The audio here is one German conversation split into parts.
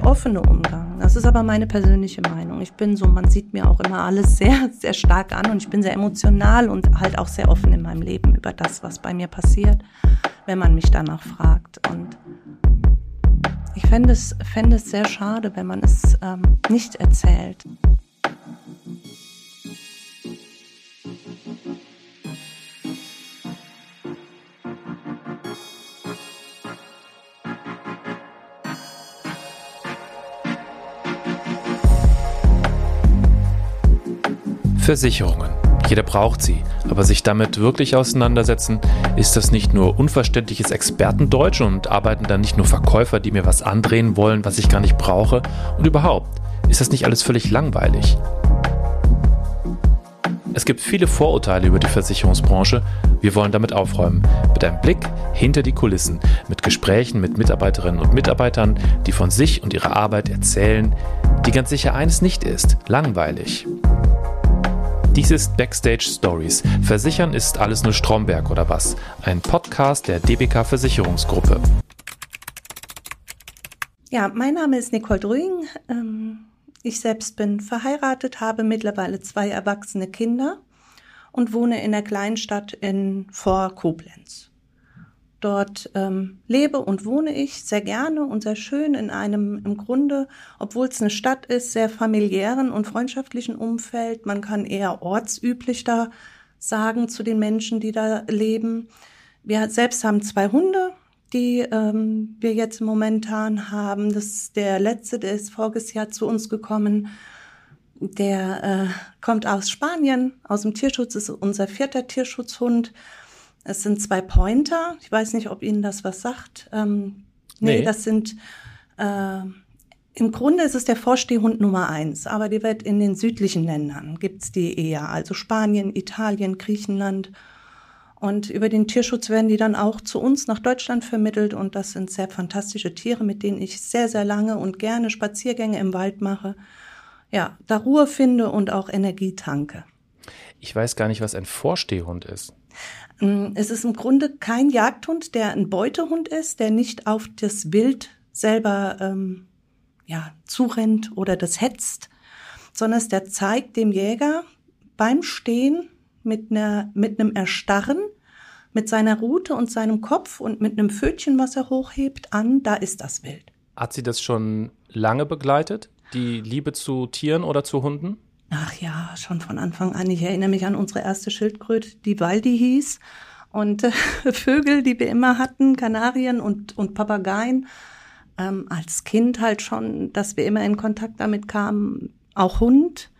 der offene Umgang. Das ist aber meine persönliche Meinung. Ich bin so, man sieht mir auch immer alles sehr, sehr stark an und ich bin sehr emotional und halt auch sehr offen in meinem Leben über das, was bei mir passiert, wenn man mich danach fragt. Und ich fände es, fände es sehr schade, wenn man es ähm, nicht erzählt. Versicherungen. Jeder braucht sie, aber sich damit wirklich auseinandersetzen, ist das nicht nur unverständliches Expertendeutsch und arbeiten dann nicht nur Verkäufer, die mir was andrehen wollen, was ich gar nicht brauche? Und überhaupt, ist das nicht alles völlig langweilig? Es gibt viele Vorurteile über die Versicherungsbranche. Wir wollen damit aufräumen. Mit einem Blick hinter die Kulissen, mit Gesprächen mit Mitarbeiterinnen und Mitarbeitern, die von sich und ihrer Arbeit erzählen, die ganz sicher eines nicht ist, langweilig. Dies ist Backstage Stories. Versichern ist alles nur Stromberg oder was? Ein Podcast der DBK Versicherungsgruppe. Ja, mein Name ist Nicole Drüing. Ähm, ich selbst bin verheiratet, habe mittlerweile zwei erwachsene Kinder und wohne in der Kleinstadt in vor Koblenz. Dort ähm, lebe und wohne ich sehr gerne und sehr schön in einem im Grunde, obwohl es eine Stadt ist, sehr familiären und freundschaftlichen Umfeld. Man kann eher ortsüblich da sagen zu den Menschen, die da leben. Wir selbst haben zwei Hunde, die ähm, wir jetzt momentan haben. Das ist der letzte, der ist voriges Jahr zu uns gekommen. Der äh, kommt aus Spanien, aus dem Tierschutz, ist unser vierter Tierschutzhund. Es sind zwei Pointer. Ich weiß nicht, ob Ihnen das was sagt. Ähm, nee, nee, das sind äh, im Grunde ist es der Vorstehhund Nummer eins, aber die wird in den südlichen Ländern gibt's die eher, also Spanien, Italien, Griechenland. Und über den Tierschutz werden die dann auch zu uns nach Deutschland vermittelt und das sind sehr fantastische Tiere, mit denen ich sehr, sehr lange und gerne Spaziergänge im Wald mache. Ja, da Ruhe finde und auch Energie tanke. Ich weiß gar nicht, was ein Vorstehhund ist. Mm, es ist im Grunde kein Jagdhund, der ein Beutehund ist, der nicht auf das Wild selber ähm, ja, zurennt oder das hetzt, sondern der zeigt dem Jäger beim Stehen mit, einer, mit einem Erstarren, mit seiner Rute und seinem Kopf und mit einem Pfötchen, was er hochhebt, an, da ist das Wild. Hat sie das schon lange begleitet, die Liebe zu Tieren oder zu Hunden? Ach ja, schon von Anfang an. Ich erinnere mich an unsere erste Schildkröte, die Waldi hieß. Und äh, Vögel, die wir immer hatten, Kanarien und, und Papageien. Ähm, als Kind halt schon, dass wir immer in Kontakt damit kamen. Auch Hund.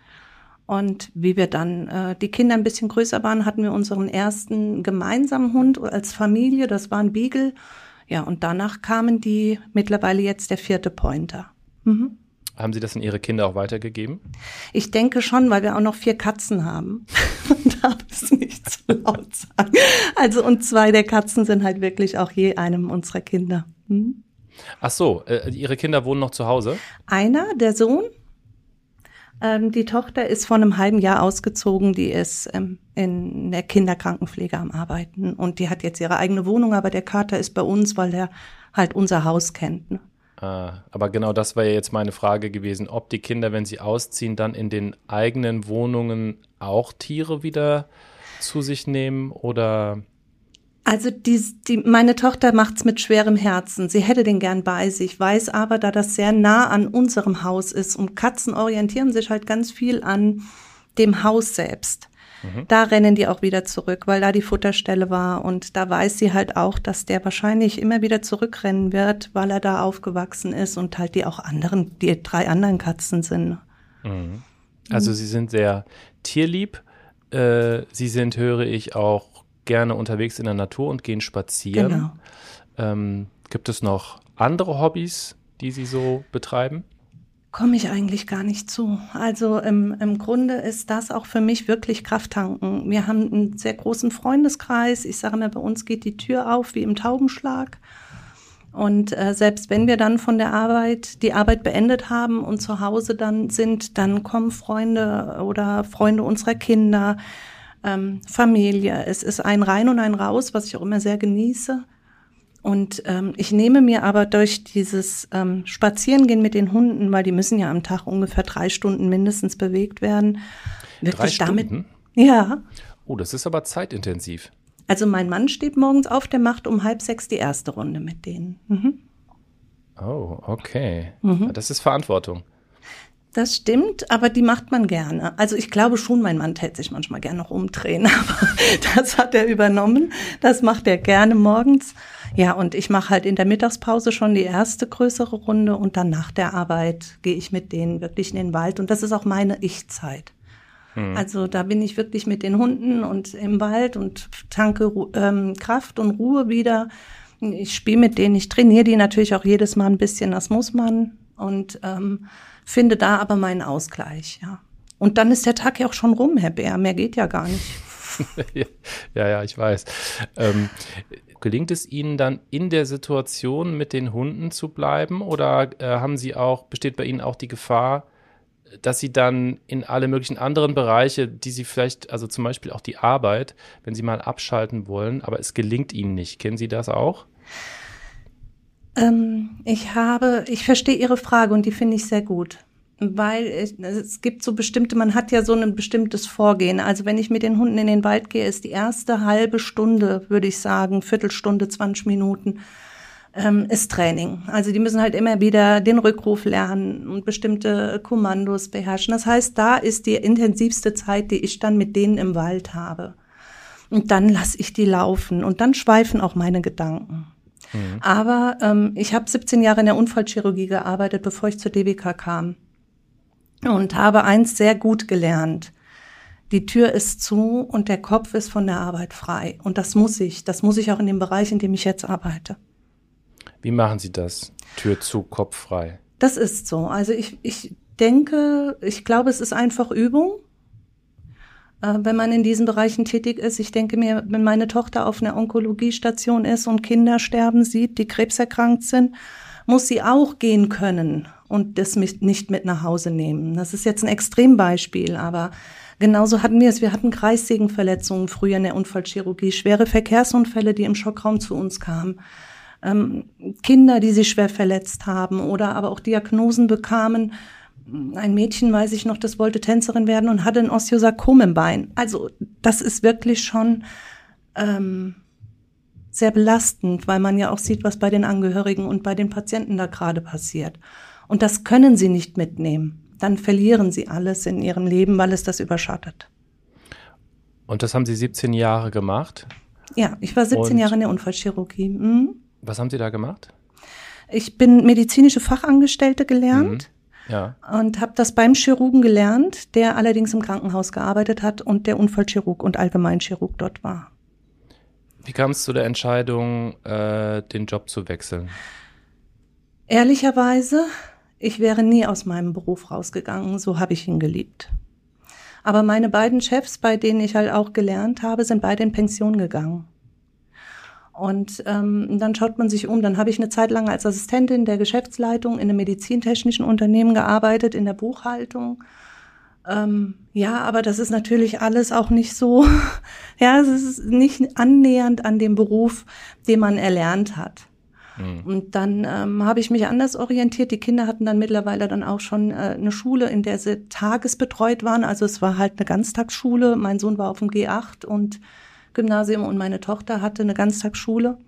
Und wie wir dann äh, die Kinder ein bisschen größer waren, hatten wir unseren ersten gemeinsamen Hund als Familie. Das war ein Beagle. Ja, und danach kamen die mittlerweile jetzt der vierte Pointer. Mhm. Haben Sie das an Ihre Kinder auch weitergegeben? Ich denke schon, weil wir auch noch vier Katzen haben. Darf es nicht zu laut sagen. Also und zwei der Katzen sind halt wirklich auch je einem unserer Kinder. Hm? Ach so, äh, Ihre Kinder wohnen noch zu Hause? Einer, der Sohn. Ähm, die Tochter ist vor einem halben Jahr ausgezogen. Die ist ähm, in der Kinderkrankenpflege am Arbeiten und die hat jetzt ihre eigene Wohnung, aber der Kater ist bei uns, weil er halt unser Haus kennt. Ne? Ah, aber genau das war ja jetzt meine Frage gewesen, ob die Kinder, wenn sie ausziehen, dann in den eigenen Wohnungen auch Tiere wieder zu sich nehmen oder also die, die, meine Tochter macht's mit schwerem Herzen. Sie hätte den gern bei sich, weiß aber, da das sehr nah an unserem Haus ist und Katzen orientieren sich halt ganz viel an dem Haus selbst. Mhm. Da rennen die auch wieder zurück, weil da die Futterstelle war. Und da weiß sie halt auch, dass der wahrscheinlich immer wieder zurückrennen wird, weil er da aufgewachsen ist und halt die auch anderen, die drei anderen Katzen sind. Mhm. Also sie sind sehr tierlieb. Äh, sie sind, höre ich, auch gerne unterwegs in der Natur und gehen spazieren. Genau. Ähm, gibt es noch andere Hobbys, die Sie so betreiben? Komme ich eigentlich gar nicht zu. Also im, im Grunde ist das auch für mich wirklich Krafttanken. Wir haben einen sehr großen Freundeskreis. Ich sage mir, bei uns geht die Tür auf wie im Taubenschlag. Und äh, selbst wenn wir dann von der Arbeit die Arbeit beendet haben und zu Hause dann sind, dann kommen Freunde oder Freunde unserer Kinder, ähm, Familie. Es ist ein Rein und ein Raus, was ich auch immer sehr genieße. Und ähm, ich nehme mir aber durch dieses ähm, Spazierengehen mit den Hunden, weil die müssen ja am Tag ungefähr drei Stunden mindestens bewegt werden, wirklich drei damit. Stunden? Ja. Oh, das ist aber zeitintensiv. Also mein Mann steht morgens auf, der macht um halb sechs die erste Runde mit denen. Mhm. Oh, okay. Mhm. Das ist Verantwortung. Das stimmt, aber die macht man gerne. Also ich glaube schon, mein Mann täte sich manchmal gerne noch umdrehen, aber das hat er übernommen. Das macht er gerne morgens. Ja, und ich mache halt in der Mittagspause schon die erste größere Runde und dann nach der Arbeit gehe ich mit denen wirklich in den Wald und das ist auch meine Ich-Zeit. Hm. Also da bin ich wirklich mit den Hunden und im Wald und tanke ähm, Kraft und Ruhe wieder. Ich spiele mit denen, ich trainiere die natürlich auch jedes Mal ein bisschen, das muss man. Und ähm, finde da aber meinen Ausgleich, ja. Und dann ist der Tag ja auch schon rum, Herr Bär. Mehr geht ja gar nicht. ja, ja, ich weiß. Ähm, gelingt es Ihnen dann in der Situation mit den Hunden zu bleiben oder äh, haben Sie auch, besteht bei Ihnen auch die Gefahr, dass Sie dann in alle möglichen anderen Bereiche, die Sie vielleicht, also zum Beispiel auch die Arbeit, wenn Sie mal abschalten wollen, aber es gelingt Ihnen nicht. Kennen Sie das auch? Ähm, ich habe, ich verstehe Ihre Frage und die finde ich sehr gut. Weil es, gibt so bestimmte, man hat ja so ein bestimmtes Vorgehen. Also wenn ich mit den Hunden in den Wald gehe, ist die erste halbe Stunde, würde ich sagen, Viertelstunde, 20 Minuten, ähm, ist Training. Also die müssen halt immer wieder den Rückruf lernen und bestimmte Kommandos beherrschen. Das heißt, da ist die intensivste Zeit, die ich dann mit denen im Wald habe. Und dann lasse ich die laufen und dann schweifen auch meine Gedanken. Aber ähm, ich habe 17 Jahre in der Unfallchirurgie gearbeitet, bevor ich zur DBK kam. Und habe eins sehr gut gelernt. Die Tür ist zu und der Kopf ist von der Arbeit frei. Und das muss ich. Das muss ich auch in dem Bereich, in dem ich jetzt arbeite. Wie machen Sie das? Tür zu, Kopf frei. Das ist so. Also ich, ich denke, ich glaube, es ist einfach Übung, äh, wenn man in diesen Bereichen tätig ist. Ich denke mir, wenn meine Tochter auf einer Onkologiestation ist und Kinder sterben sieht, die krebserkrankt sind, muss sie auch gehen können und das nicht mit nach Hause nehmen. Das ist jetzt ein Extrembeispiel, aber genauso hatten wir es. Wir hatten Kreissägenverletzungen früher in der Unfallchirurgie, schwere Verkehrsunfälle, die im Schockraum zu uns kamen ähm, Kinder, die sich schwer verletzt haben oder aber auch Diagnosen bekamen. Ein Mädchen, weiß ich noch, das wollte Tänzerin werden und hatte ein Osteosarkom im Bein. Also das ist wirklich schon ähm, sehr belastend, weil man ja auch sieht, was bei den Angehörigen und bei den Patienten da gerade passiert. Und das können sie nicht mitnehmen. Dann verlieren sie alles in ihrem Leben, weil es das überschattet. Und das haben Sie 17 Jahre gemacht. Ja, ich war 17 Und- Jahre in der Unfallchirurgie. Mhm. Was haben Sie da gemacht? Ich bin medizinische Fachangestellte gelernt. Ja. und habe das beim Chirurgen gelernt, der allerdings im Krankenhaus gearbeitet hat und der Unfallchirurg und Allgemeinchirurg dort war. Wie kam es zu der Entscheidung, äh, den Job zu wechseln? Ehrlicherweise, ich wäre nie aus meinem Beruf rausgegangen, so habe ich ihn geliebt. Aber meine beiden Chefs, bei denen ich halt auch gelernt habe, sind beide in Pension gegangen. Und ähm, dann schaut man sich um. Dann habe ich eine Zeit lang als Assistentin der Geschäftsleitung in einem medizintechnischen Unternehmen gearbeitet, in der Buchhaltung. Ähm, ja, aber das ist natürlich alles auch nicht so, ja, es ist nicht annähernd an dem Beruf, den man erlernt hat. Und dann ähm, habe ich mich anders orientiert. Die Kinder hatten dann mittlerweile dann auch schon äh, eine Schule, in der sie tagesbetreut waren. Also es war halt eine Ganztagsschule. Mein Sohn war auf dem G8 und Gymnasium und meine Tochter hatte eine Ganztagsschule.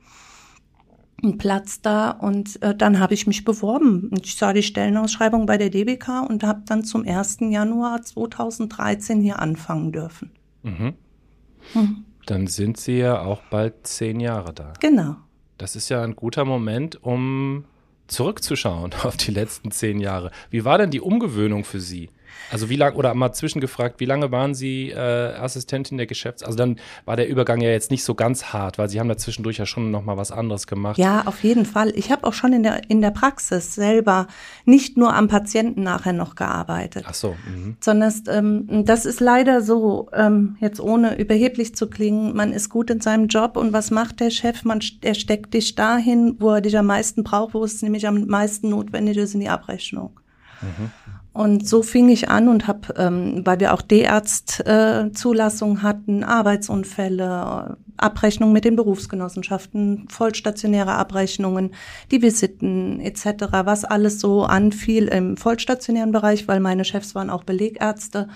Einen Platz da und äh, dann habe ich mich beworben. Und Ich sah die Stellenausschreibung bei der DBK und habe dann zum 1. Januar 2013 hier anfangen dürfen. Mhm. Hm. Dann sind Sie ja auch bald zehn Jahre da. Genau. Das ist ja ein guter Moment, um zurückzuschauen auf die letzten zehn Jahre. Wie war denn die Umgewöhnung für Sie? Also wie lange, oder mal zwischengefragt, wie lange waren Sie äh, Assistentin der Geschäfts-, also dann war der Übergang ja jetzt nicht so ganz hart, weil Sie haben da zwischendurch ja schon nochmal was anderes gemacht. Ja, auf jeden Fall. Ich habe auch schon in der, in der Praxis selber nicht nur am Patienten nachher noch gearbeitet. Ach so, mhm. sondern ähm, das ist leider so, ähm, jetzt ohne überheblich zu klingen, man ist gut in seinem Job und was macht der Chef? Man, er steckt dich dahin, wo er dich am meisten braucht, wo es nämlich am meisten notwendig ist in die Abrechnung. Und so fing ich an und habe, ähm, weil wir auch D-Arzt-Zulassung äh, hatten, Arbeitsunfälle, Abrechnungen mit den Berufsgenossenschaften, vollstationäre Abrechnungen, die Visiten etc., was alles so anfiel im vollstationären Bereich, weil meine Chefs waren auch Belegärzte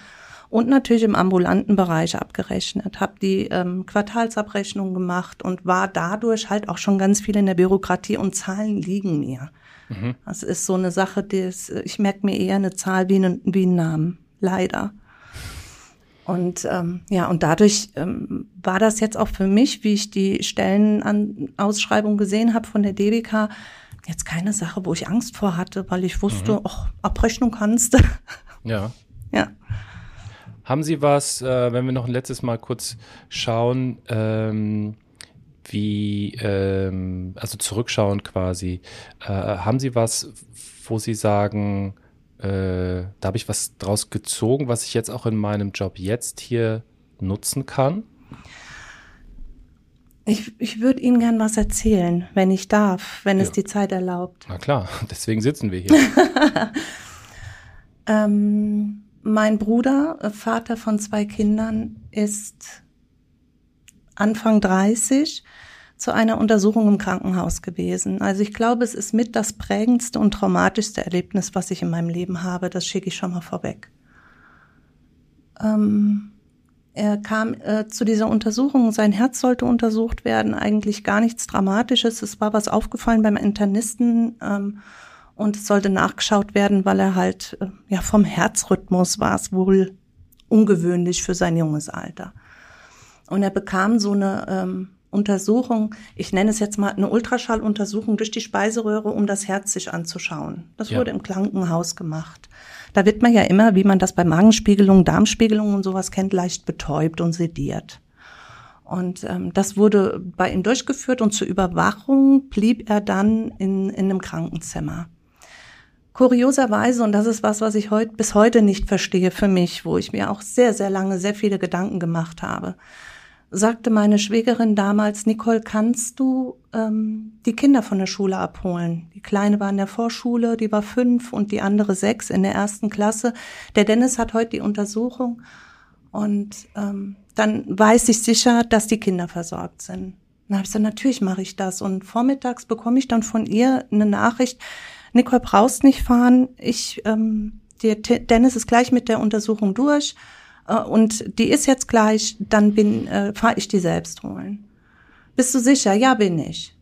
und natürlich im ambulanten Bereich abgerechnet, habe die ähm, Quartalsabrechnung gemacht und war dadurch halt auch schon ganz viel in der Bürokratie und Zahlen liegen mir. Mhm. Das ist so eine Sache, die ist, ich merke mir eher eine Zahl wie, einen, wie einen Namen, leider. Und ähm, ja, und dadurch ähm, war das jetzt auch für mich, wie ich die Stellenausschreibung gesehen habe von der DBK, jetzt keine Sache, wo ich Angst vor hatte, weil ich wusste, mhm. ach, Abrechnung kannst du. Ja. Ja. Haben Sie was, äh, wenn wir noch ein letztes Mal kurz schauen, ähm, wie, ähm, also zurückschauen quasi, äh, haben Sie was, wo Sie sagen, äh, da habe ich was draus gezogen, was ich jetzt auch in meinem Job jetzt hier nutzen kann? Ich, ich würde Ihnen gern was erzählen, wenn ich darf, wenn ja. es die Zeit erlaubt. Na klar, deswegen sitzen wir hier. ähm, mein Bruder, Vater von zwei Kindern, ist Anfang 30 zu einer Untersuchung im Krankenhaus gewesen. Also ich glaube, es ist mit das prägendste und traumatischste Erlebnis, was ich in meinem Leben habe. Das schicke ich schon mal vorweg. Ähm, er kam äh, zu dieser Untersuchung, sein Herz sollte untersucht werden, eigentlich gar nichts Dramatisches. Es war was aufgefallen beim Internisten ähm, und es sollte nachgeschaut werden, weil er halt, äh, ja, vom Herzrhythmus war es wohl ungewöhnlich für sein junges Alter. Und er bekam so eine ähm, Untersuchung, ich nenne es jetzt mal eine Ultraschalluntersuchung durch die Speiseröhre, um das Herz sich anzuschauen. Das ja. wurde im Krankenhaus gemacht. Da wird man ja immer, wie man das bei Magenspiegelungen, Darmspiegelungen und sowas kennt, leicht betäubt und sediert. Und ähm, das wurde bei ihm durchgeführt und zur Überwachung blieb er dann in, in einem Krankenzimmer. Kurioserweise, und das ist was, was ich heute bis heute nicht verstehe für mich, wo ich mir auch sehr, sehr lange sehr viele Gedanken gemacht habe sagte meine Schwägerin damals, Nicole, kannst du ähm, die Kinder von der Schule abholen? Die Kleine war in der Vorschule, die war fünf und die andere sechs in der ersten Klasse. Der Dennis hat heute die Untersuchung und ähm, dann weiß ich sicher, dass die Kinder versorgt sind. Dann habe ich gesagt, natürlich mache ich das. Und vormittags bekomme ich dann von ihr eine Nachricht, Nicole, brauchst nicht fahren. Ich, ähm, der Dennis ist gleich mit der Untersuchung durch und die ist jetzt gleich, dann bin, äh, fahre ich die selbst holen. Bist du sicher? Ja, bin ich.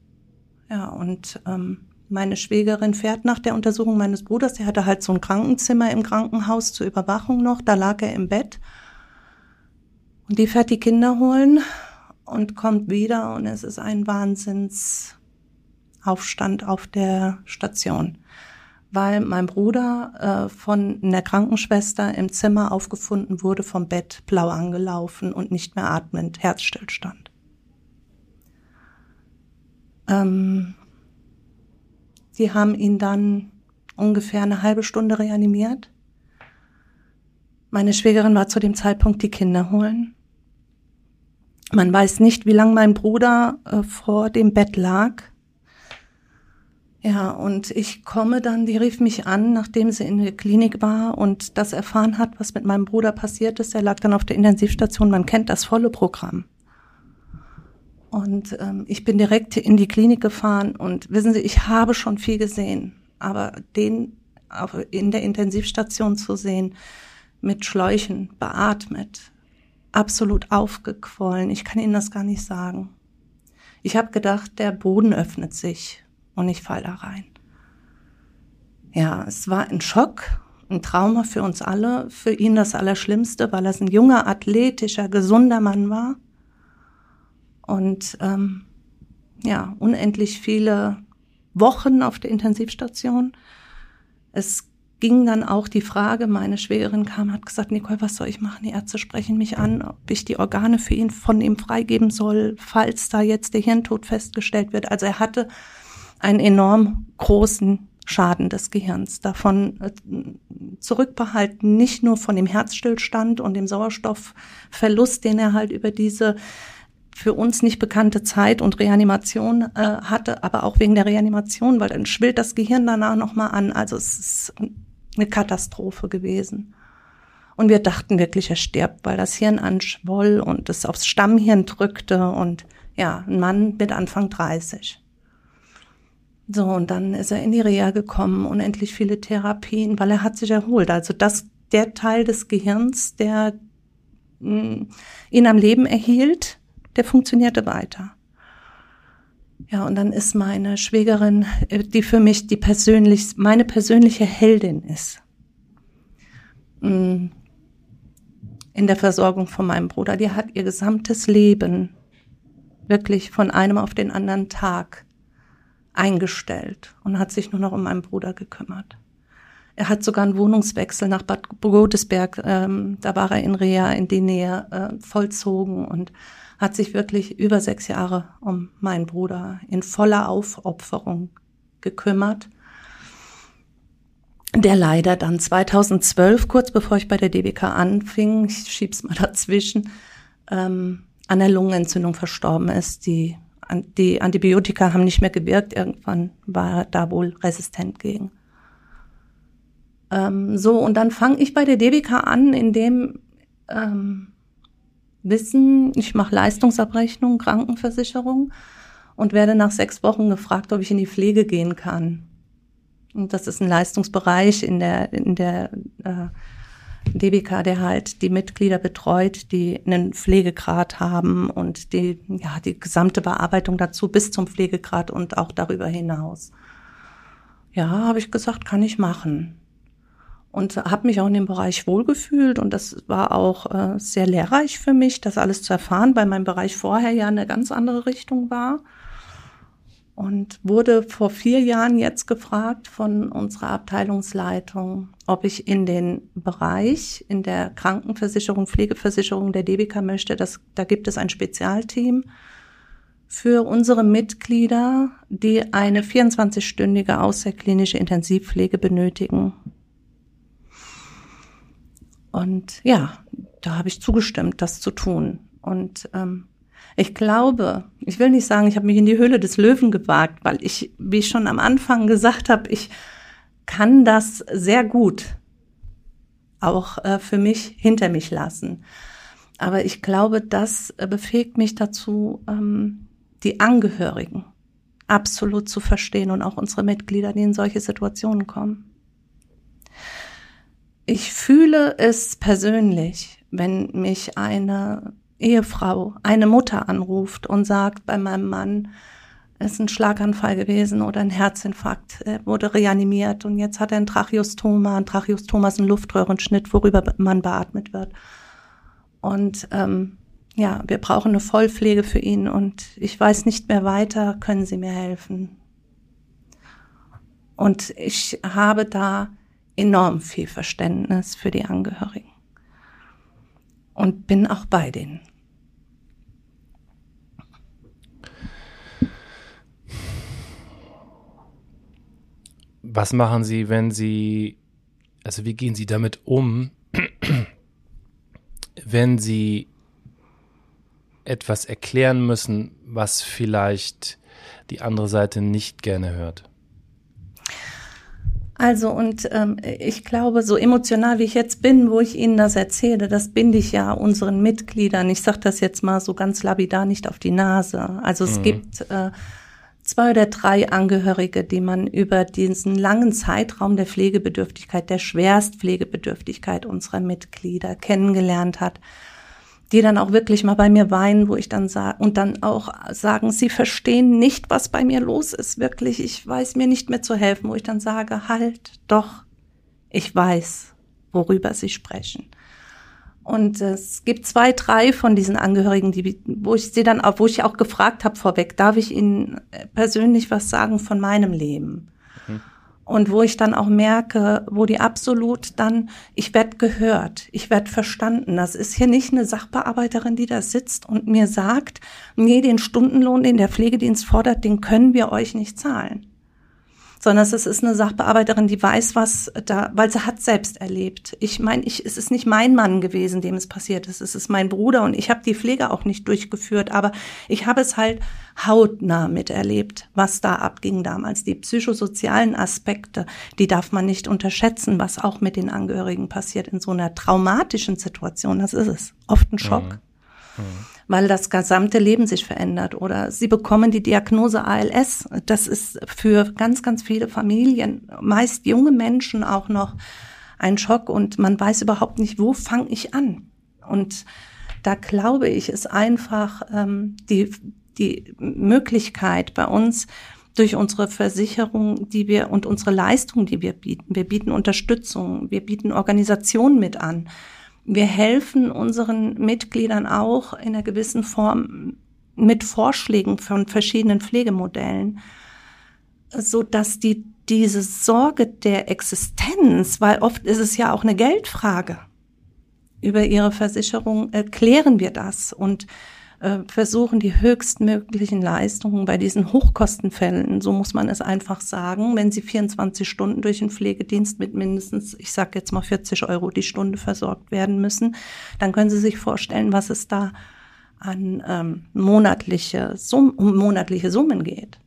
Ja, und ähm, meine Schwägerin fährt nach der Untersuchung meines Bruders, der hatte halt so ein Krankenzimmer im Krankenhaus zur Überwachung noch, da lag er im Bett. Und die fährt die Kinder holen und kommt wieder und es ist ein Wahnsinnsaufstand auf der Station weil mein Bruder äh, von einer Krankenschwester im Zimmer aufgefunden wurde, vom Bett blau angelaufen und nicht mehr atmend, Herzstillstand. Ähm, die haben ihn dann ungefähr eine halbe Stunde reanimiert. Meine Schwägerin war zu dem Zeitpunkt die Kinder holen. Man weiß nicht, wie lange mein Bruder äh, vor dem Bett lag. Ja, und ich komme dann, die rief mich an, nachdem sie in der Klinik war und das erfahren hat, was mit meinem Bruder passiert ist. Er lag dann auf der Intensivstation, man kennt das volle Programm. Und ähm, ich bin direkt in die Klinik gefahren und wissen Sie, ich habe schon viel gesehen, aber den in der Intensivstation zu sehen, mit Schläuchen, beatmet, absolut aufgequollen, ich kann Ihnen das gar nicht sagen. Ich habe gedacht, der Boden öffnet sich und ich fall da rein. Ja, es war ein Schock, ein Trauma für uns alle, für ihn das Allerschlimmste, weil er ein junger, athletischer, gesunder Mann war und ähm, ja, unendlich viele Wochen auf der Intensivstation. Es ging dann auch die Frage, meine Schwägerin kam, hat gesagt, Nicole, was soll ich machen? Die Ärzte sprechen mich an, ob ich die Organe für ihn von ihm freigeben soll, falls da jetzt der Hirntod festgestellt wird. Also er hatte einen enorm großen Schaden des Gehirns. Davon äh, zurückbehalten, nicht nur von dem Herzstillstand und dem Sauerstoffverlust, den er halt über diese für uns nicht bekannte Zeit und Reanimation äh, hatte, aber auch wegen der Reanimation, weil dann schwillt das Gehirn danach nochmal an. Also es ist eine Katastrophe gewesen. Und wir dachten wirklich, er stirbt, weil das Hirn anschwoll und es aufs Stammhirn drückte und ja, ein Mann mit Anfang 30. So, und dann ist er in die Reha gekommen, unendlich viele Therapien, weil er hat sich erholt. Also das, der Teil des Gehirns, der mh, mm, ihn am Leben erhielt, der funktionierte weiter. Ja, und dann ist meine Schwägerin, äh, die für mich die persönlich, meine persönliche Heldin ist. Mm, in der Versorgung von meinem Bruder. Die hat ihr gesamtes Leben wirklich von einem auf den anderen Tag eingestellt und hat sich nur noch um meinen Bruder gekümmert. Er hat sogar einen Wohnungswechsel nach Bad Godesberg, ähm, da war er in Rea in die Nähe äh, vollzogen und hat sich wirklich über sechs Jahre um meinen Bruder in voller Aufopferung gekümmert, der leider dann 2012, kurz bevor ich bei der DBK anfing, ich schieb's mal dazwischen, ähm, an der Lungenentzündung verstorben ist. Die, die Antibiotika haben nicht mehr gewirkt. Irgendwann war er da wohl resistent gegen. Ähm, so, und dann fange ich bei der DBK an, in dem ähm, Wissen, ich mache Leistungsabrechnung, Krankenversicherung und werde nach sechs Wochen gefragt, ob ich in die Pflege gehen kann. Und das ist ein Leistungsbereich in der, in der äh, DBK, der halt die Mitglieder betreut, die einen Pflegegrad haben und die, ja, die gesamte Bearbeitung dazu bis zum Pflegegrad und auch darüber hinaus. Ja, habe ich gesagt, kann ich machen. Und habe mich auch in dem Bereich wohlgefühlt und das war auch äh, sehr lehrreich für mich, das alles zu erfahren, weil mein Bereich vorher ja eine ganz andere Richtung war und wurde vor vier Jahren jetzt gefragt von unserer Abteilungsleitung, ob ich in den Bereich in der Krankenversicherung, Pflegeversicherung der DBK möchte. Das, da gibt es ein Spezialteam für unsere Mitglieder, die eine 24-stündige außerklinische Intensivpflege benötigen. Und ja, da habe ich zugestimmt, das zu tun. Und ähm, ich glaube, ich will nicht sagen, ich habe mich in die Höhle des Löwen gewagt, weil ich, wie ich schon am Anfang gesagt habe, ich kann das sehr gut auch äh, für mich hinter mich lassen. Aber ich glaube, das äh, befähigt mich dazu, ähm, die Angehörigen absolut zu verstehen und auch unsere Mitglieder, die in solche Situationen kommen. Ich fühle es persönlich, wenn mich eine Ehefrau, eine Mutter anruft und sagt, bei meinem Mann ist ein Schlaganfall gewesen oder ein Herzinfarkt, er wurde reanimiert und jetzt hat er ein Tracheostoma. Ein Tracheostoma ist ein Luftröhrenschnitt, worüber man beatmet wird. Und ähm, ja, wir brauchen eine Vollpflege für ihn und ich weiß nicht mehr weiter, können Sie mir helfen? Und ich habe da enorm viel Verständnis für die Angehörigen und bin auch bei denen. Was machen Sie, wenn Sie, also wie gehen Sie damit um, wenn Sie etwas erklären müssen, was vielleicht die andere Seite nicht gerne hört? Also und ähm, ich glaube, so emotional wie ich jetzt bin, wo ich Ihnen das erzähle, das binde ich ja unseren Mitgliedern. Ich sage das jetzt mal so ganz lapidar nicht auf die Nase. Also es mhm. gibt äh, zwei oder drei Angehörige, die man über diesen langen Zeitraum der Pflegebedürftigkeit, der Schwerstpflegebedürftigkeit unserer Mitglieder kennengelernt hat die dann auch wirklich mal bei mir weinen, wo ich dann sage, und dann auch sagen, sie verstehen nicht, was bei mir los ist, wirklich, ich weiß mir nicht mehr zu helfen, wo ich dann sage, halt, doch, ich weiß, worüber sie sprechen. Und es gibt zwei, drei von diesen Angehörigen, die, wo ich sie dann auch, wo ich auch gefragt habe vorweg, darf ich Ihnen persönlich was sagen von meinem Leben? und wo ich dann auch merke, wo die absolut dann, ich werde gehört, ich werde verstanden. Das ist hier nicht eine Sachbearbeiterin, die da sitzt und mir sagt, nee, den Stundenlohn, den der Pflegedienst fordert, den können wir euch nicht zahlen. Sondern es ist eine Sachbearbeiterin, die weiß, was da, weil sie hat selbst erlebt. Ich meine, ich, es ist nicht mein Mann gewesen, dem es passiert ist. Es ist mein Bruder und ich habe die Pflege auch nicht durchgeführt, aber ich habe es halt hautnah miterlebt, was da abging damals. Die psychosozialen Aspekte, die darf man nicht unterschätzen, was auch mit den Angehörigen passiert in so einer traumatischen Situation. Das ist es. Oft ein Schock. Mhm. Mhm weil das gesamte Leben sich verändert. Oder sie bekommen die Diagnose ALS. Das ist für ganz, ganz viele Familien, meist junge Menschen auch noch ein Schock und man weiß überhaupt nicht, wo fange ich an. Und da glaube ich, ist einfach ähm, die, die Möglichkeit bei uns, durch unsere Versicherung, die wir und unsere Leistung, die wir bieten. Wir bieten Unterstützung, wir bieten Organisationen mit an. Wir helfen unseren Mitgliedern auch in einer gewissen Form mit Vorschlägen von verschiedenen Pflegemodellen, so dass die diese Sorge der Existenz, weil oft ist es ja auch eine Geldfrage, über ihre Versicherung erklären wir das. Und äh, versuchen die höchstmöglichen Leistungen bei diesen Hochkostenfällen, so muss man es einfach sagen, wenn sie 24 Stunden durch den Pflegedienst mit mindestens, ich sage jetzt mal 40 Euro die Stunde versorgt werden müssen, dann können Sie sich vorstellen, was es da an ähm, monatliche, Sum um monatliche Summen geht.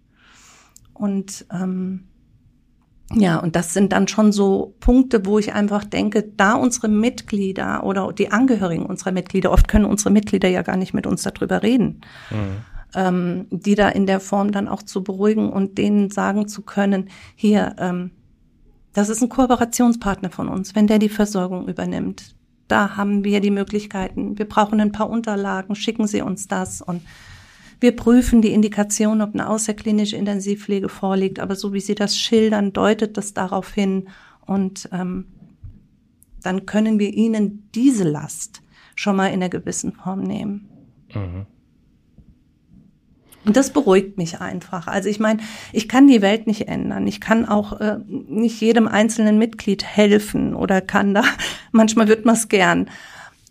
Und ähm, ja, und das sind dann schon so Punkte, wo ich einfach denke, da unsere Mitglieder oder die Angehörigen unserer Mitglieder, oft können unsere Mitglieder ja gar nicht mit uns darüber reden, mhm. ähm, die da in der Form dann auch zu beruhigen und denen sagen zu können, hier, ähm, das ist ein Kooperationspartner von uns, wenn der die Versorgung übernimmt. Da haben wir die Möglichkeiten. Wir brauchen ein paar Unterlagen, schicken Sie uns das und wir prüfen die Indikation, ob eine außerklinische Intensivpflege vorliegt, aber so wie Sie das schildern, deutet das darauf hin und ähm, dann können wir Ihnen diese Last schon mal in einer gewissen Form nehmen. Mhm. Und das beruhigt mich einfach. Also ich meine, ich kann die Welt nicht ändern. Ich kann auch äh, nicht jedem einzelnen Mitglied helfen oder kann da, manchmal wird man es gern.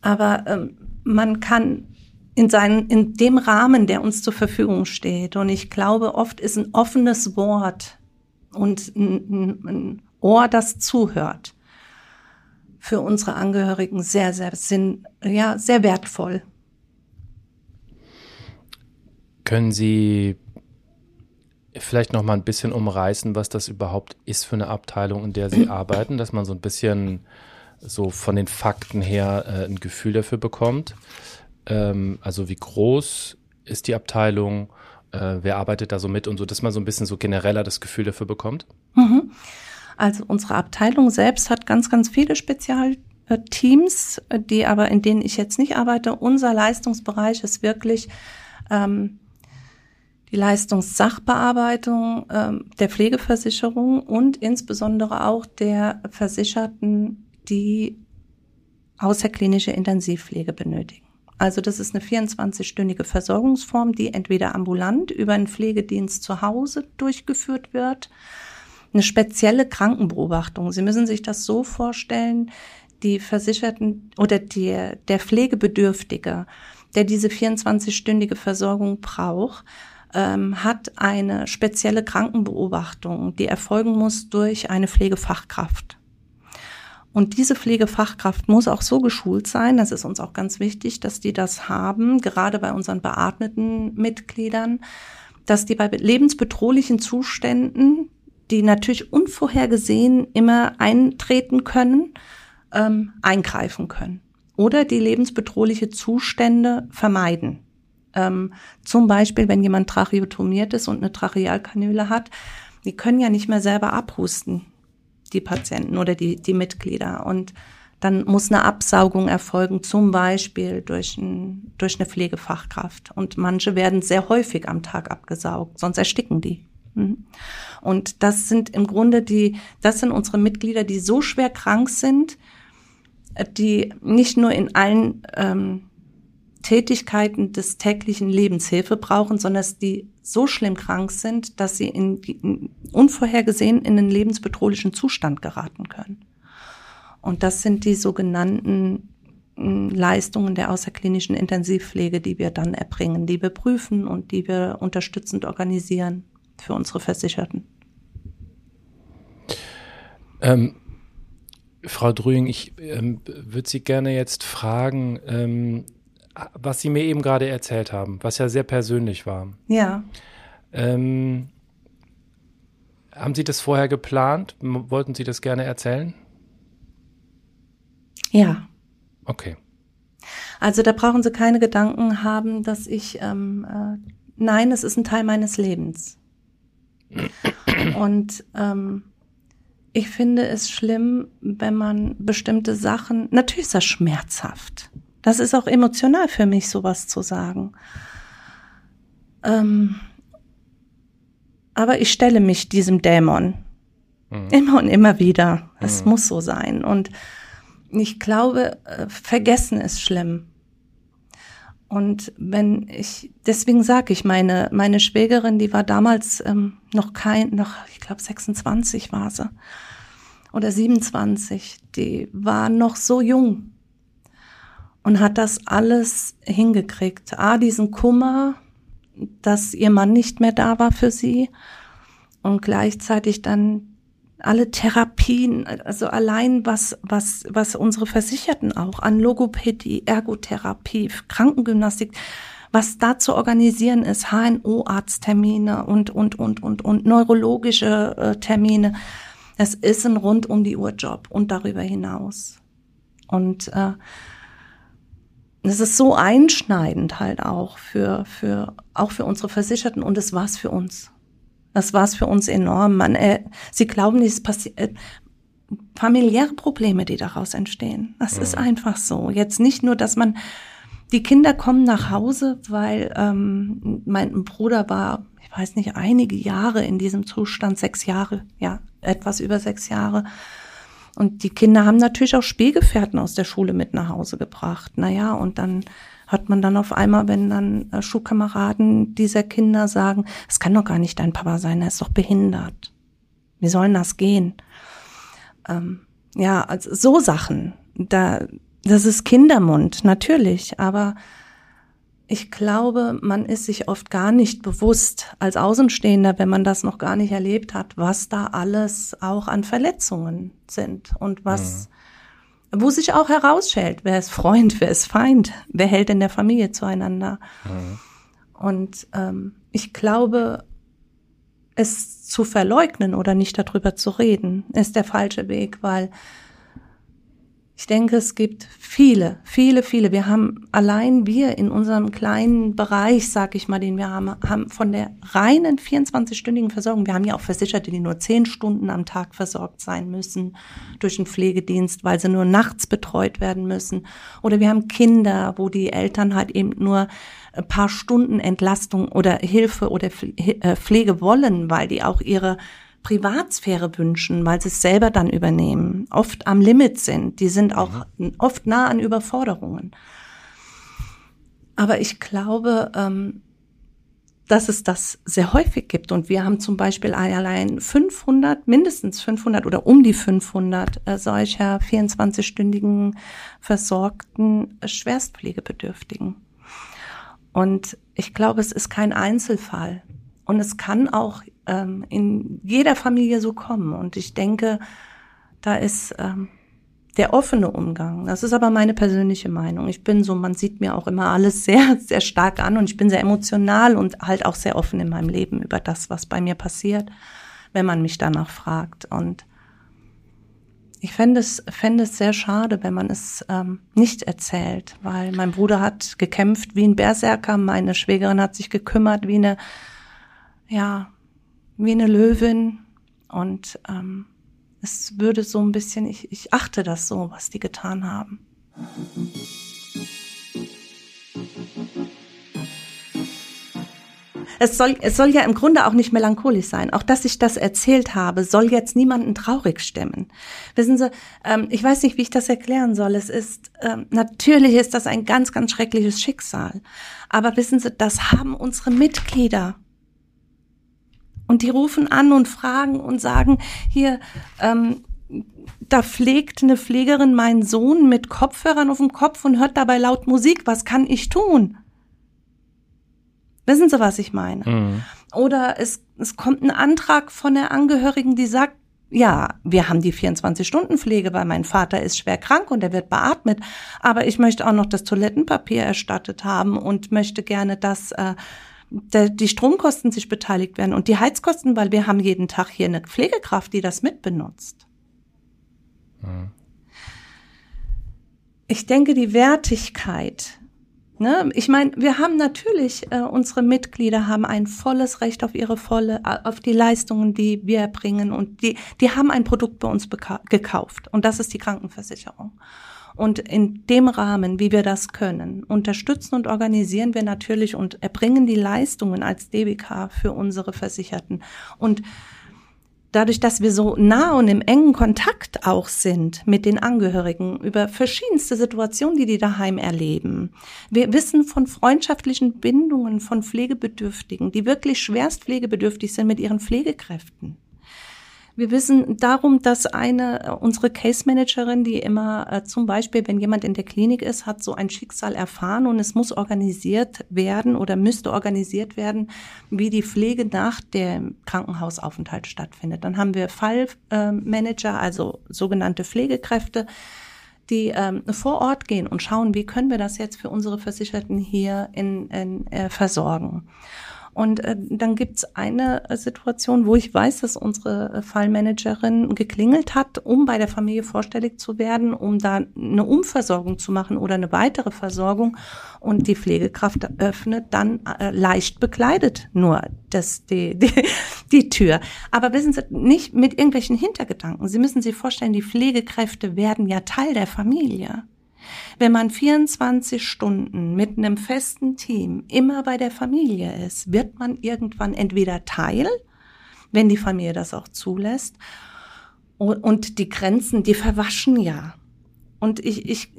Aber ähm, man kann in seinen, in dem Rahmen, der uns zur Verfügung steht. Und ich glaube, oft ist ein offenes Wort und ein, ein Ohr, das zuhört, für unsere Angehörigen sehr, sehr sinn, ja, sehr wertvoll. Können Sie vielleicht noch mal ein bisschen umreißen, was das überhaupt ist für eine Abteilung, in der Sie arbeiten, dass man so ein bisschen so von den Fakten her äh, ein Gefühl dafür bekommt? Ähm, also wie groß ist die Abteilung? Äh, wer arbeitet da so mit und so, dass man so ein bisschen so genereller das Gefühl dafür bekommt? Mhm. Also unsere Abteilung selbst hat ganz, ganz viele Spezialteams, die aber in denen ich jetzt nicht arbeite. Unser Leistungsbereich ist wirklich ähm, die Leistungssachbearbeitung ähm, der Pflegeversicherung und insbesondere auch der Versicherten, die außerklinische Intensivpflege benötigen. Also das ist eine 24-stündige Versorgungsform, die entweder ambulant über einen Pflegedienst zu Hause durchgeführt wird. Eine spezielle Krankenbeobachtung. Sie müssen sich das so vorstellen, die Versicherten oder die, der Pflegebedürftige, der diese 24-stündige Versorgung braucht, ähm, hat eine spezielle Krankenbeobachtung, die erfolgen muss durch eine Pflegefachkraft. Und diese Pflegefachkraft muss auch so geschult sein, das ist uns auch ganz wichtig, dass die das haben, gerade bei unseren beatmeten Mitgliedern, dass die bei lebensbedrohlichen Zuständen, die natürlich unvorhergesehen immer eintreten können, ähm, eingreifen können. Oder die lebensbedrohliche Zustände vermeiden. Ähm, zum Beispiel, wenn jemand tracheotomiert ist und eine Trachealkanüle hat, die können ja nicht mehr selber abhusten die Patienten oder die, die Mitglieder. Und dann muss eine Absaugung erfolgen, zum Beispiel durch, ein, durch eine Pflegefachkraft. Und manche werden sehr häufig am Tag abgesaugt, sonst ersticken die. Mhm. Und das sind im Grunde die, das sind unsere Mitglieder, die so schwer krank sind, die nicht nur in allen ähm, Tätigkeiten des täglichen Lebens Hilfe brauchen, sondern dass die so schlimm krank sind, dass sie in, in unvorhergesehen in einen lebensbedrohlichen Zustand geraten können. Und das sind die sogenannten hm, Leistungen der außerklinischen Intensivpflege, die wir dann erbringen, die wir prüfen und die wir unterstützend organisieren für unsere Versicherten. Ähm, Frau Drüing, ich ähm, würde Sie gerne jetzt fragen, ähm, was Sie mir eben gerade erzählt haben, was ja sehr persönlich war. Ja. Ähm, haben Sie das vorher geplant? Wollten Sie das gerne erzählen? Ja. Okay. Also da brauchen Sie keine Gedanken haben, dass ich, ähm, äh, nein, es ist ein Teil meines Lebens. Und ähm, ich finde es schlimm, wenn man bestimmte Sachen, natürlich ist das schmerzhaft. Das ist auch emotional für mich, sowas zu sagen. Ähm, aber ich stelle mich diesem Dämon mhm. immer und immer wieder. Es mhm. muss so sein. Und ich glaube, äh, vergessen ist schlimm. Und wenn ich, deswegen sage ich, meine, meine Schwägerin, die war damals ähm, noch kein, noch, ich glaube 26 war sie. Oder 27, die war noch so jung und hat das alles hingekriegt. A, diesen Kummer, dass ihr Mann nicht mehr da war für sie und gleichzeitig dann alle Therapien, also allein was, was, was unsere Versicherten auch an Logopädie, Ergotherapie, Krankengymnastik, was da zu organisieren ist, HNO-Arzttermine und, und, und, und, und neurologische äh, Termine. Es ist ein rund um die Uhr Job und darüber hinaus. Und äh, es ist so einschneidend halt auch für, für, auch für unsere Versicherten und es war's für uns. Das war's für uns enorm. Man, äh, sie glauben nicht, es passiert, äh, familiäre Probleme, die daraus entstehen. Das mhm. ist einfach so. Jetzt nicht nur, dass man, die Kinder kommen nach Hause, weil ähm, mein Bruder war, ich weiß nicht, einige Jahre in diesem Zustand, sechs Jahre, ja, etwas über sechs Jahre. Und die Kinder haben natürlich auch Spielgefährten aus der Schule mit nach Hause gebracht. Naja, und dann hat man dann auf einmal, wenn dann äh, Schulkameraden dieser Kinder sagen, es kann doch gar nicht dein Papa sein, er ist doch behindert. Wie sollen das gehen? Ähm, ja, also so Sachen, da, das ist Kindermund, natürlich, aber ich glaube, man ist sich oft gar nicht bewusst als Außenstehender, wenn man das noch gar nicht erlebt hat, was da alles auch an Verletzungen sind und was, mhm. wo sich auch herausstellt, wer ist Freund, wer ist Feind, wer hält in der Familie zueinander. Mhm. Und ähm, ich glaube, es zu verleugnen oder nicht darüber zu reden, ist der falsche Weg, weil ich denke, es gibt viele, viele, viele. Wir haben allein wir in unserem kleinen Bereich, sag ich mal, den wir haben, haben von der reinen 24-stündigen Versorgung. Wir haben ja auch Versicherte, die nur 10 Stunden am Tag versorgt sein müssen durch einen Pflegedienst, weil sie nur nachts betreut werden müssen. Oder wir haben Kinder, wo die Eltern halt eben nur ein paar Stunden Entlastung oder Hilfe oder äh, Pflege wollen, weil die auch ihre Privatsphäre wünschen, weil sie es selber dann übernehmen, oft am Limit sind. Die sind auch mhm. oft nah an Überforderungen. Aber ich glaube, ähm, dass es das sehr häufig gibt. Und wir haben zum Beispiel allein 500, mindestens 500 oder um die 500 äh, solcher 24-stündigen versorgten Schwerstpflegebedürftigen. Und ich glaube, es ist kein Einzelfall. Und es kann auch ähm, in jeder Familie so kommen. Und ich denke, da ist ähm, der offene Umgang. Das ist aber meine persönliche Meinung. Ich bin so, man sieht mir auch immer alles sehr, sehr stark an und ich bin sehr emotional und halt auch sehr offen in meinem Leben über das, was bei mir passiert, wenn man mich danach fragt. Und ich fände es, fände es sehr schade, wenn man es ähm, nicht erzählt, weil mein Bruder hat gekämpft wie ein Berserker, meine Schwägerin hat sich gekümmert wie eine, ja, wie eine Löwin und ähm, es würde so ein bisschen, ich, ich achte das so, was die getan haben. Es soll, es soll ja im Grunde auch nicht melancholisch sein. Auch dass ich das erzählt habe, soll jetzt niemanden traurig stimmen. Wissen Sie, ähm, ich weiß nicht, wie ich das erklären soll. Es ist, ähm, natürlich ist das ein ganz, ganz schreckliches Schicksal. Aber wissen Sie, das haben unsere Mitglieder und die rufen an und fragen und sagen, hier, ähm, da pflegt eine Pflegerin meinen Sohn mit Kopfhörern auf dem Kopf und hört dabei laut Musik. Was kann ich tun? Wissen Sie, was ich meine? Mhm. Oder es, es kommt ein Antrag von der Angehörigen, die sagt, ja, wir haben die 24-Stunden-Pflege, weil mein Vater ist schwer krank und er wird beatmet. Aber ich möchte auch noch das Toilettenpapier erstattet haben und möchte gerne, dass äh, der, die Stromkosten sich beteiligt werden und die Heizkosten, weil wir haben jeden Tag hier eine Pflegekraft, die das mitbenutzt. Mhm. Ich denke, die Wertigkeit Ne? Ich meine, wir haben natürlich, äh, unsere Mitglieder haben ein volles Recht auf ihre volle, auf die Leistungen, die wir erbringen und die, die haben ein Produkt bei uns gekauft und das ist die Krankenversicherung. Und in dem Rahmen, wie wir das können, unterstützen und organisieren wir natürlich und erbringen die Leistungen als DBK für unsere Versicherten. Und dadurch, dass wir so nah und im engen Kontakt auch sind mit den Angehörigen über verschiedenste Situationen, die die daheim erleben. Wir wissen von freundschaftlichen Bindungen von Pflegebedürftigen, die wirklich schwerst pflegebedürftig sind mit ihren Pflegekräften. Wir wissen darum, dass eine, äh, unsere Case Managerin, die immer äh, zum Beispiel, wenn jemand in der Klinik ist, hat so ein Schicksal erfahren und es muss organisiert werden oder müsste organisiert werden, wie die Pflege nach dem Krankenhausaufenthalt stattfindet. Dann haben wir Fallmanager, äh, also sogenannte Pflegekräfte, die ähm, vor Ort gehen und schauen, wie können wir das jetzt für unsere Versicherten hier in, in äh, versorgen. Und äh, dann gibt's eine äh, Situation, wo ich weiß, dass unsere äh, Fallmanagerin geklingelt hat, um bei der Familie vorstellig zu werden, um da eine Umversorgung zu machen oder eine weitere Versorgung. Und die Pflegekraft öffnet dann äh, leicht bekleidet nur das, die, die, die Tür. Aber wissen Sie, nicht mit irgendwelchen Hintergedanken. Sie müssen sich vorstellen, die Pflegekräfte werden ja Teil der Familie. Wenn man 24 Stunden mit einem festen Team immer bei der Familie ist, wird man irgendwann entweder Teil, wenn die Familie das auch zulässt, und die Grenzen, die verwaschen ja. Und ich, ich,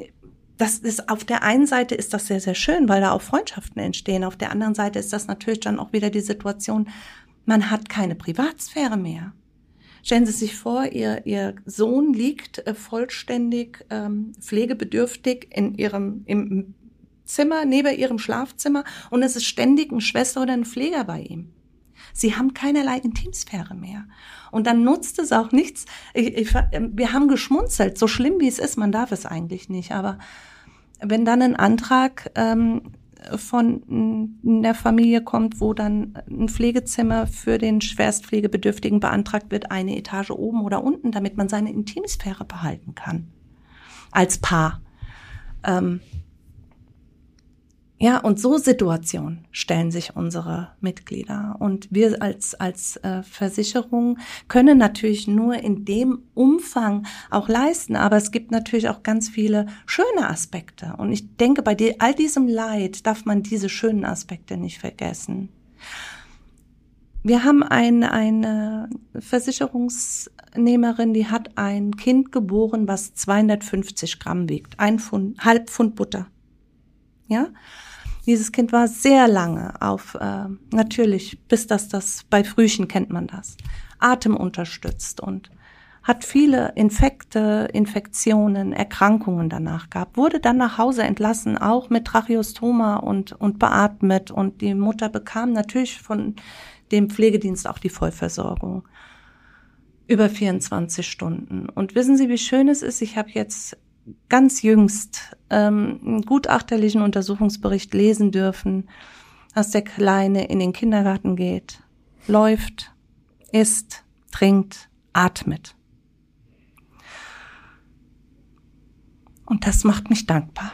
das ist auf der einen Seite ist das sehr, sehr schön, weil da auch Freundschaften entstehen. Auf der anderen Seite ist das natürlich dann auch wieder die Situation, man hat keine Privatsphäre mehr. Stellen Sie sich vor, Ihr, Ihr Sohn liegt äh, vollständig ähm, pflegebedürftig in Ihrem im Zimmer, neben Ihrem Schlafzimmer und es ist ständig eine Schwester oder ein Pfleger bei ihm. Sie haben keinerlei Intimsphäre mehr. Und dann nutzt es auch nichts. Ich, ich, wir haben geschmunzelt, so schlimm wie es ist, man darf es eigentlich nicht. Aber wenn dann ein Antrag ähm, von der Familie kommt, wo dann ein Pflegezimmer für den Schwerstpflegebedürftigen beantragt wird, eine Etage oben oder unten, damit man seine Intimsphäre behalten kann. Als Paar. Ähm, ja, und so Situationen stellen sich unsere Mitglieder. Und wir als, als äh, Versicherung können natürlich nur in dem Umfang auch leisten. Aber es gibt natürlich auch ganz viele schöne Aspekte. Und ich denke, bei die, all diesem Leid darf man diese schönen Aspekte nicht vergessen. Wir haben ein, eine Versicherungsnehmerin, die hat ein Kind geboren, was 250 Gramm wiegt. Ein Pfund, halb Pfund Butter. Ja? Dieses Kind war sehr lange auf, äh, natürlich, bis das das, bei Frühchen kennt man das, Atem unterstützt und hat viele Infekte, Infektionen, Erkrankungen danach gehabt, wurde dann nach Hause entlassen, auch mit Tracheostoma und, und beatmet und die Mutter bekam natürlich von dem Pflegedienst auch die Vollversorgung über 24 Stunden. Und wissen Sie, wie schön es ist? Ich habe jetzt ganz jüngst ähm, einen gutachterlichen Untersuchungsbericht lesen dürfen, dass der Kleine in den Kindergarten geht, läuft, isst, trinkt, atmet. Und das macht mich dankbar.